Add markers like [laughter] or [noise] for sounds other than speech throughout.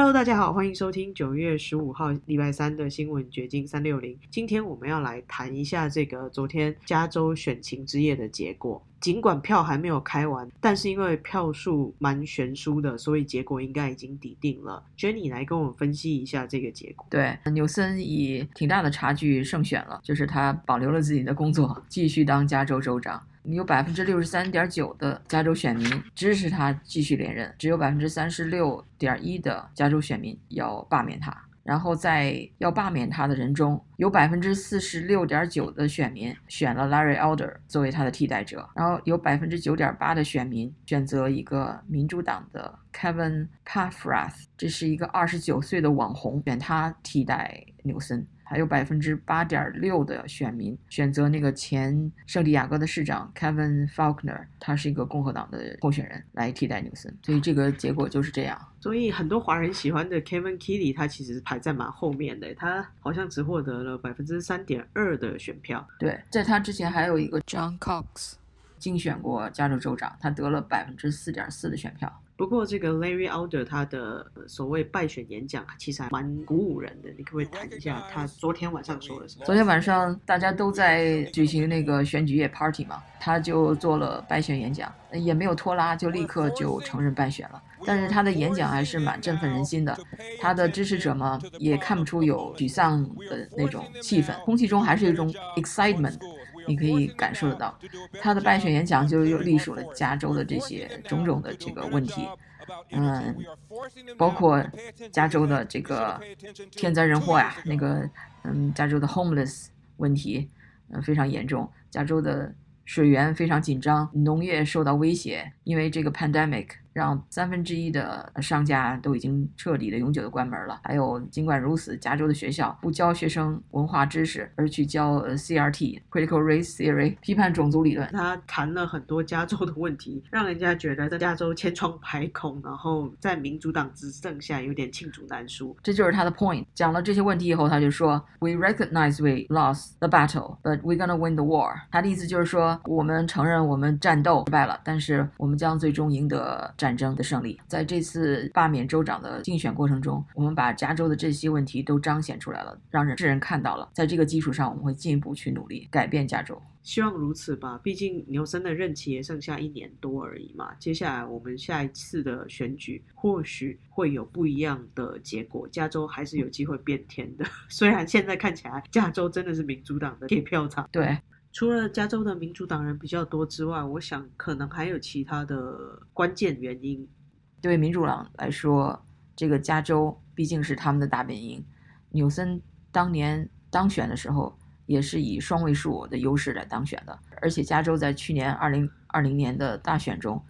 Hello，大家好，欢迎收听九月十五号礼拜三的新闻掘金三六零。今天我们要来谈一下这个昨天加州选情之夜的结果。尽管票还没有开完，但是因为票数蛮悬殊的，所以结果应该已经抵定了。Jenny 来跟我们分析一下这个结果。对，纽森以挺大的差距胜选了，就是他保留了自己的工作，继续当加州州长。有百分之六十三点九的加州选民支持他继续连任，只有百分之三十六点一的加州选民要罢免他。然后在要罢免他的人中，有百分之四十六点九的选民选了 Larry Elder 作为他的替代者，然后有百分之九点八的选民选择一个民主党的 Kevin Paffrath，这是一个二十九岁的网红，选他替代纽森。还有百分之八点六的选民选择那个前圣地亚哥的市长 Kevin Faulkner，他是一个共和党的候选人来替代纽森，所以这个结果就是这样。所以很多华人喜欢的 Kevin Kelly，他其实排在蛮后面的，他好像只获得了百分之三点二的选票。对，在他之前还有一个 John Cox，竞选过加州州长，他得了百分之四点四的选票。不过，这个 Larry Elder 他的所谓败选演讲其实还蛮鼓舞人的。你可不可以谈一下他昨天晚上说了什么？昨天晚上大家都在举行那个选举夜 party 嘛，他就做了败选演讲，也没有拖拉，就立刻就承认败选了。但是他的演讲还是蛮振奋人心的，他的支持者嘛也看不出有沮丧的那种气氛，空气中还是一种 excitement。你可以感受得到，他的败选演讲就又隶属了加州的这些种种的这个问题，嗯，包括加州的这个天灾人祸呀，那个嗯，加州的 homeless 问题，嗯，非常严重，加州的水源非常紧张，农业受到威胁，因为这个 pandemic。让三分之一的商家都已经彻底的永久的关门了。还有，尽管如此，加州的学校不教学生文化知识，而去教 CRT（Critical Race Theory） 批判种族理论。他谈了很多加州的问题，让人家觉得在加州千疮百孔，然后在民主党执政下有点罄竹难书。这就是他的 point。讲了这些问题以后，他就说：“We recognize we lost the battle, but we're gonna win the war。”他的意思就是说，我们承认我们战斗失败了，但是我们将最终赢得战。争的胜利，在这次罢免州长的竞选过程中，我们把加州的这些问题都彰显出来了，让人世人看到了。在这个基础上，我们会进一步去努力改变加州。希望如此吧，毕竟牛森的任期也剩下一年多而已嘛。接下来我们下一次的选举或许会有不一样的结果，加州还是有机会变天的。[laughs] 虽然现在看起来加州真的是民主党的铁票仓。对。除了加州的民主党人比较多之外，我想可能还有其他的关键原因。对民主党来说，这个加州毕竟是他们的大本营。纽森当年当选的时候，也是以双位数的优势来当选的。而且加州在去年二零二零年的大选中，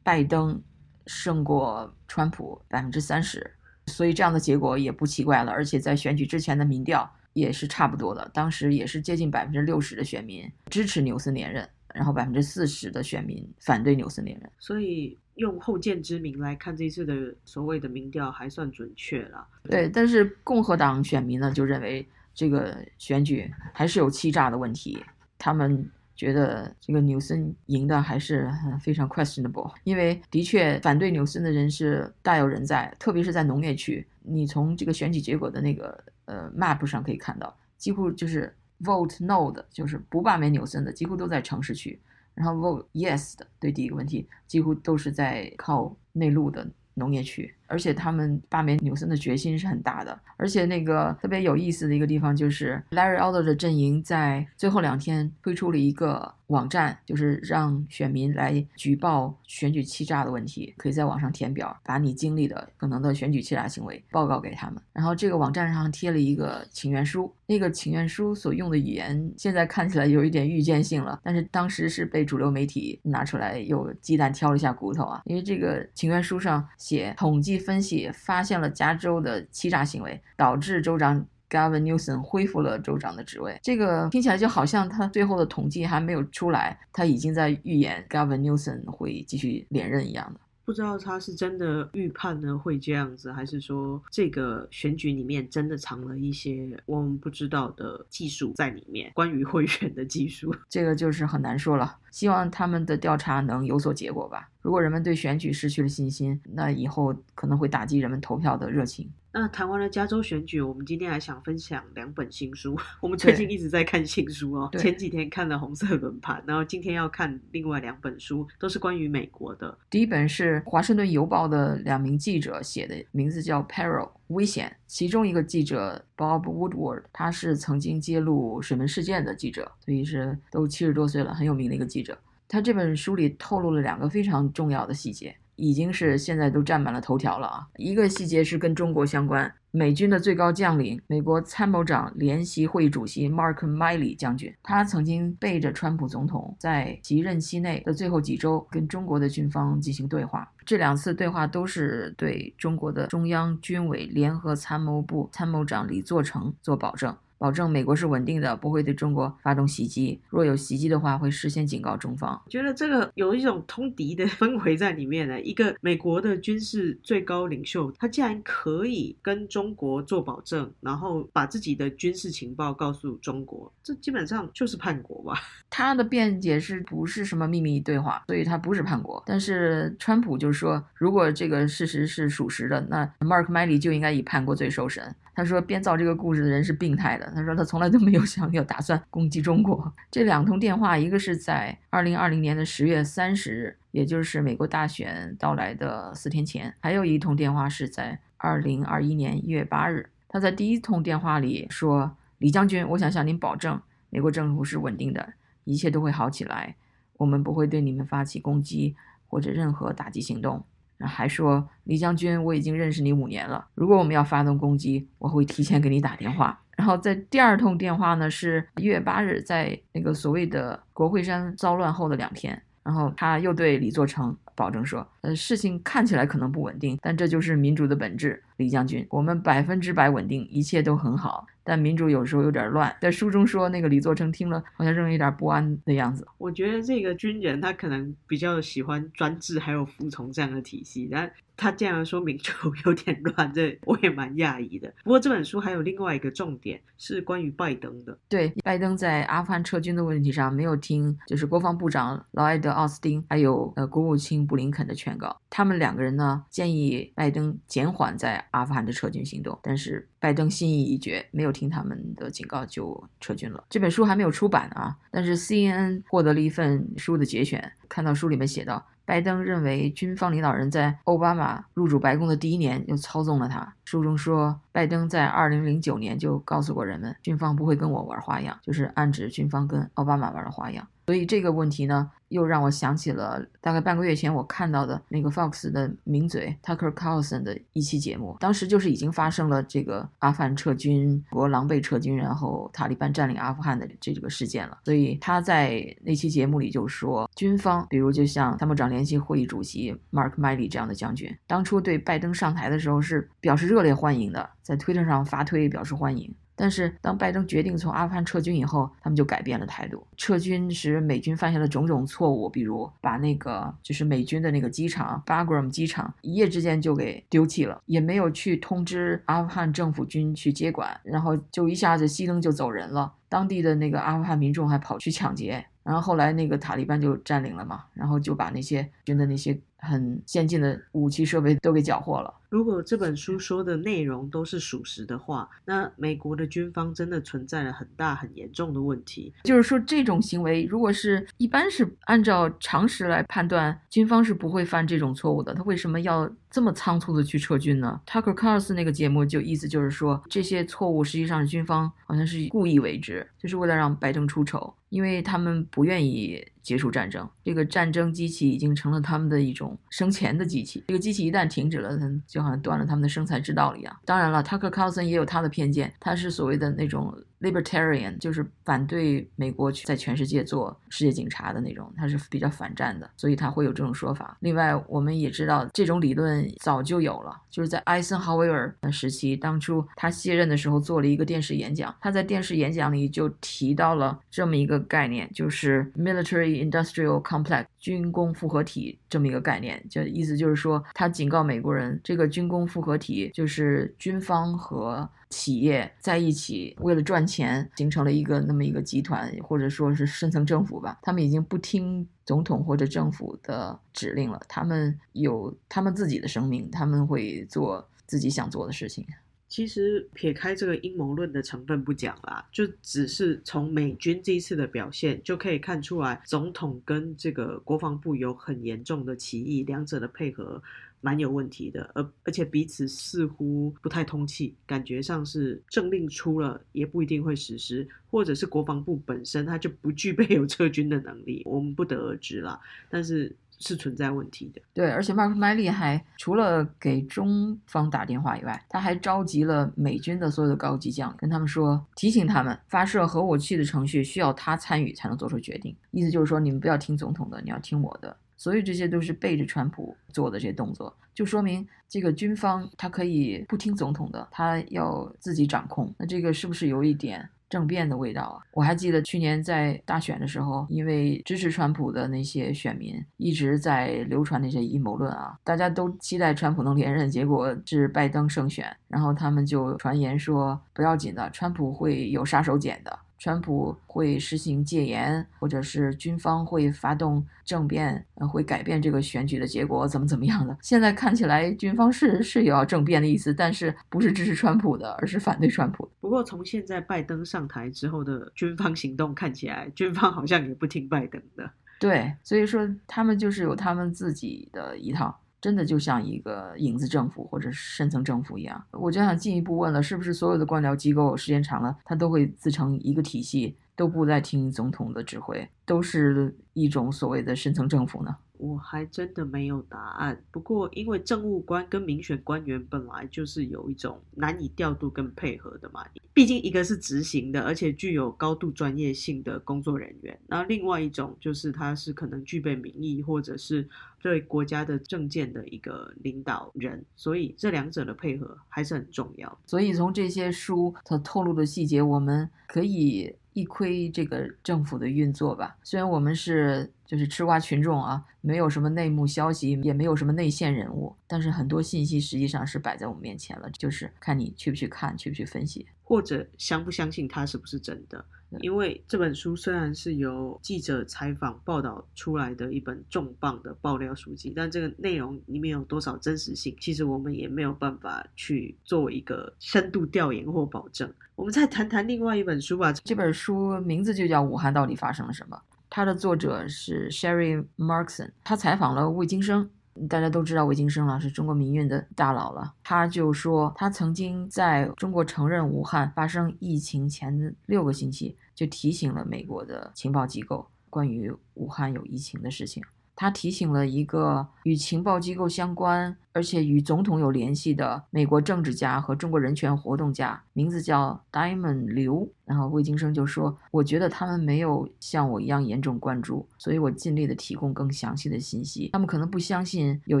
拜登胜过川普百分之三十，所以这样的结果也不奇怪了。而且在选举之前的民调。也是差不多的，当时也是接近百分之六十的选民支持纽森连任，然后百分之四十的选民反对纽森连任。所以用后见之明来看，这次的所谓的民调还算准确了。对，但是共和党选民呢就认为这个选举还是有欺诈的问题，他们觉得这个纽森赢的还是非常 questionable，因为的确反对纽森的人是大有人在，特别是在农业区。你从这个选举结果的那个。呃，map 上可以看到，几乎就是 vote no 的，就是不罢免纽森的，几乎都在城市区；然后 vote yes 的，对第一个问题，几乎都是在靠内陆的农业区。而且他们罢免纽森的决心是很大的。而且那个特别有意思的一个地方就是 Larry Elder 的阵营在最后两天推出了一个。网站就是让选民来举报选举欺诈的问题，可以在网上填表，把你经历的可能的选举欺诈行为报告给他们。然后这个网站上贴了一个请愿书，那个请愿书所用的语言现在看起来有一点预见性了，但是当时是被主流媒体拿出来又鸡蛋挑了一下骨头啊，因为这个请愿书上写统计分析发现了加州的欺诈行为，导致州长。Gavin Newsom 恢复了州长的职位，这个听起来就好像他最后的统计还没有出来，他已经在预言 Gavin Newsom 会继续连任一样的。不知道他是真的预判呢会这样子，还是说这个选举里面真的藏了一些我们不知道的技术在里面，关于贿选的技术，[laughs] 这个就是很难说了。希望他们的调查能有所结果吧。如果人们对选举失去了信心，那以后可能会打击人们投票的热情。那谈完了加州选举，我们今天还想分享两本新书。我们最近一直在看新书哦，前几天看了《红色轮盘》，然后今天要看另外两本书，都是关于美国的。第一本是《华盛顿邮报》的两名记者写的，名字叫《Peril》危险。其中一个记者 Bob Woodward，他是曾经揭露水门事件的记者，所以是都七十多岁了，很有名的一个记者。他这本书里透露了两个非常重要的细节。已经是现在都占满了头条了啊！一个细节是跟中国相关，美军的最高将领、美国参谋长联席会议主席 Mark Milley 将军，他曾经背着川普总统在其任期内的最后几周跟中国的军方进行对话。这两次对话都是对中国的中央军委联合参谋部参谋长李作成做保证。保证美国是稳定的，不会对中国发动袭击。若有袭击的话，会事先警告中方。觉得这个有一种通敌的 [laughs] 氛围在里面呢。一个美国的军事最高领袖，他竟然可以跟中国做保证，然后把自己的军事情报告诉中国，这基本上就是叛国吧？[laughs] 他的辩解是不是什么秘密对话？所以他不是叛国。但是川普就是说，如果这个事实是属实的，那 Mark Milley 就应该以叛国罪受审。他说，编造这个故事的人是病态的。他说，他从来都没有想要打算攻击中国。这两通电话，一个是在二零二零年的十月三十日，也就是美国大选到来的四天前；还有一通电话是在二零二一年一月八日。他在第一通电话里说：“李将军，我想向您保证，美国政府是稳定的，一切都会好起来，我们不会对你们发起攻击或者任何打击行动。”还说李将军，我已经认识你五年了。如果我们要发动攻击，我会提前给你打电话。然后在第二通电话呢，是一月八日，在那个所谓的国会山骚乱后的两天。然后他又对李作成保证说：“呃，事情看起来可能不稳定，但这就是民主的本质。李将军，我们百分之百稳定，一切都很好。”但民主有时候有点乱，在书中说那个李作成听了好像仍有点不安的样子。我觉得这个军人他可能比较喜欢专制还有服从这样的体系，但他这样说民主 [laughs] 有点乱，这我也蛮讶异的。不过这本书还有另外一个重点是关于拜登的。对，拜登在阿富汗撤军的问题上没有听，就是国防部长劳埃德·奥斯汀还有呃国务卿布林肯的劝告，他们两个人呢建议拜登减缓在阿富汗的撤军行动，但是拜登心意已决，没有。听他们的警告就撤军了。这本书还没有出版啊，但是 CNN 获得了一份书的节选，看到书里面写道。拜登认为军方领导人在奥巴马入主白宫的第一年就操纵了他。书中说，拜登在2009年就告诉过人们，军方不会跟我玩花样，就是暗指军方跟奥巴马玩的花样。所以这个问题呢，又让我想起了大概半个月前我看到的那个 Fox 的名嘴 Tucker Carlson 的一期节目，当时就是已经发生了这个阿富汗撤军，国狼狈撤军，然后塔利班占领阿富汗的这个事件了。所以他在那期节目里就说，军方比如就像参谋长联席会议主席 Mark Milley 这样的将军，当初对拜登上台的时候是表示热烈欢迎的，在推特上发推表示欢迎。但是，当拜登决定从阿富汗撤军以后，他们就改变了态度。撤军时，美军犯下了种种错误，比如把那个就是美军的那个机场巴格 a m 机场一夜之间就给丢弃了，也没有去通知阿富汗政府军去接管，然后就一下子熄灯就走人了。当地的那个阿富汗民众还跑去抢劫，然后后来那个塔利班就占领了嘛，然后就把那些军的那些很先进的武器设备都给缴获了。如果这本书说的内容都是属实的话，那美国的军方真的存在了很大很严重的问题。就是说，这种行为如果是一般是按照常识来判断，军方是不会犯这种错误的。他为什么要这么仓促的去撤军呢？Tucker Carlson 那个节目就意思就是说，这些错误实际上是军方好像是故意为之，就是为了让拜登出丑，因为他们不愿意结束战争。这个战争机器已经成了他们的一种生钱的机器。这个机器一旦停止了，他就好像断了他们的生财之道一样。当然了，Tucker Carlson 也有他的偏见，他是所谓的那种 libertarian，就是反对美国去在全世界做世界警察的那种，他是比较反战的，所以他会有这种说法。另外，我们也知道这种理论早就有了，就是在艾森豪威尔的时期，当初他卸任的时候做了一个电视演讲，他在电视演讲里就提到了这么一个概念，就是 military industrial complex 军工复合体这么一个概念，就意思就是说，他警告美国人这个。军工复合体就是军方和企业在一起为了赚钱。形成了一个那么一个集团，或者说是深层政府吧。他们已经不听总统或者政府的指令了，他们有他们自己的生命，他们会做自己想做的事情。其实撇开这个阴谋论的成分不讲啦，就只是从美军这一次的表现就可以看出来，总统跟这个国防部有很严重的歧义，两者的配合蛮有问题的，而而且彼此似乎不太通气，感觉上是政令出了也不一定会实施，或者是国防部本身它就不具备有 [laughs] 撤军的能力，我们不得而知啦。但是。是存在问题的，对，而且 Mark Miley 还除了给中方打电话以外，他还召集了美军的所有的高级将，跟他们说，提醒他们发射核武器的程序需要他参与才能做出决定，意思就是说，你们不要听总统的，你要听我的。所以这些都是背着川普做的这些动作，就说明这个军方他可以不听总统的，他要自己掌控。那这个是不是有一点？政变的味道啊！我还记得去年在大选的时候，因为支持川普的那些选民一直在流传那些阴谋论啊，大家都期待川普能连任，结果是拜登胜选，然后他们就传言说不要紧的，川普会有杀手锏的。川普会实行戒严，或者是军方会发动政变，呃，会改变这个选举的结果，怎么怎么样的？现在看起来，军方是是有要政变的意思，但是不是支持川普的，而是反对川普。不过，从现在拜登上台之后的军方行动看起来，军方好像也不听拜登的。对，所以说他们就是有他们自己的一套。真的就像一个影子政府或者深层政府一样，我就想进一步问了，是不是所有的官僚机构时间长了，他都会自成一个体系，都不再听总统的指挥，都是一种所谓的深层政府呢？我还真的没有答案。不过，因为政务官跟民选官员本来就是有一种难以调度跟配合的嘛，毕竟一个是执行的，而且具有高度专业性的工作人员，那另外一种就是他是可能具备民意或者是对国家的政见的一个领导人，所以这两者的配合还是很重要。所以从这些书它透露的细节，我们可以。一窥这个政府的运作吧。虽然我们是就是吃瓜群众啊，没有什么内幕消息，也没有什么内线人物，但是很多信息实际上是摆在我们面前了，就是看你去不去看，去不去分析，或者相不相信它是不是真的。因为这本书虽然是由记者采访报道出来的一本重磅的爆料书籍，但这个内容里面有多少真实性，其实我们也没有办法去做一个深度调研或保证。我们再谈谈另外一本书吧。这本书名字就叫《武汉到底发生了什么》，它的作者是 Sherry Markson，他采访了魏京生。大家都知道韦京生了，是中国民运的大佬了。他就说，他曾经在中国承认武汉发生疫情前的六个星期，就提醒了美国的情报机构关于武汉有疫情的事情。他提醒了一个与情报机构相关，而且与总统有联系的美国政治家和中国人权活动家，名字叫 Diamond 刘。然后魏京生就说：“我觉得他们没有像我一样严重关注，所以我尽力的提供更详细的信息。他们可能不相信有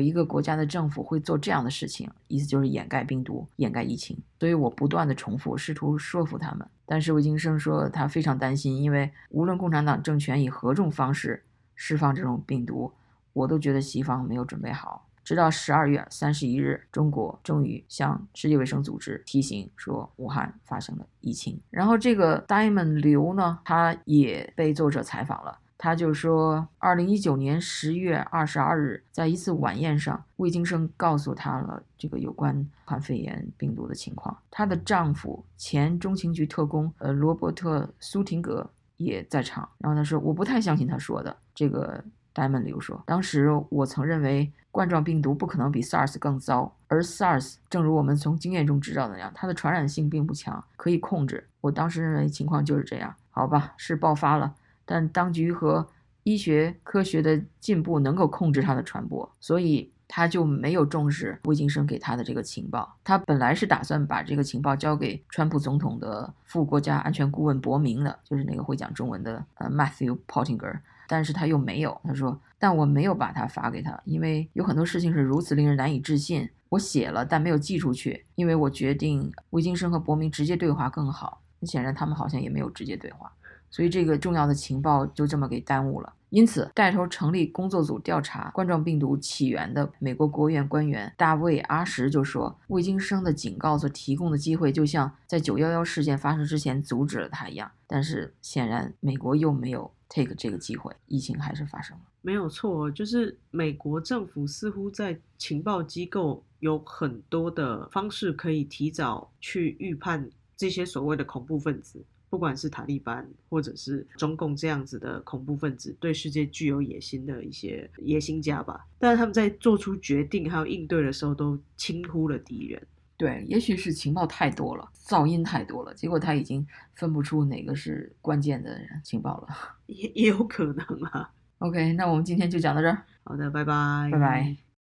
一个国家的政府会做这样的事情，意思就是掩盖病毒、掩盖疫情。所以我不断的重复，试图说服他们。但是魏京生说他非常担心，因为无论共产党政权以何种方式。”释放这种病毒，我都觉得西方没有准备好。直到十二月三十一日，中国终于向世界卫生组织提醒说武汉发生了疫情。然后这个 Diamond 刘呢，他也被作者采访了，他就说，二零一九年十月二十二日，在一次晚宴上，魏京生告诉他了这个有关武汉肺炎病毒的情况。她的丈夫前中情局特工呃罗伯特苏廷格。也在场，然后他说：“我不太相信他说的。”这个 Diamond 刘说：“当时我曾认为冠状病毒不可能比 SARS 更糟，而 SARS 正如我们从经验中知道的那样，它的传染性并不强，可以控制。我当时认为情况就是这样。好吧，是爆发了，但当局和医学科学的进步能够控制它的传播，所以。”他就没有重视魏京生给他的这个情报。他本来是打算把这个情报交给川普总统的副国家安全顾问伯明的，就是那个会讲中文的呃 Matthew Pottinger，但是他又没有。他说：“但我没有把它发给他，因为有很多事情是如此令人难以置信。我写了，但没有寄出去，因为我决定魏京生和伯明直接对话更好。显然他们好像也没有直接对话。”所以这个重要的情报就这么给耽误了。因此，带头成立工作组调查冠状病毒起源的美国国务院官员大卫·阿什就说：“未经生的警告所提供的机会，就像在911事件发生之前阻止了他一样。”但是，显然美国又没有 take 这个机会，疫情还是发生了。没有错，就是美国政府似乎在情报机构有很多的方式可以提早去预判这些所谓的恐怖分子。不管是塔利班或者是中共这样子的恐怖分子，对世界具有野心的一些野心家吧，但是他们在做出决定还有应对的时候，都轻忽了敌人。对，也许是情报太多了，噪音太多了，结果他已经分不出哪个是关键的情报了，[laughs] 也也有可能啊。OK，那我们今天就讲到这儿。好的，拜拜，拜拜。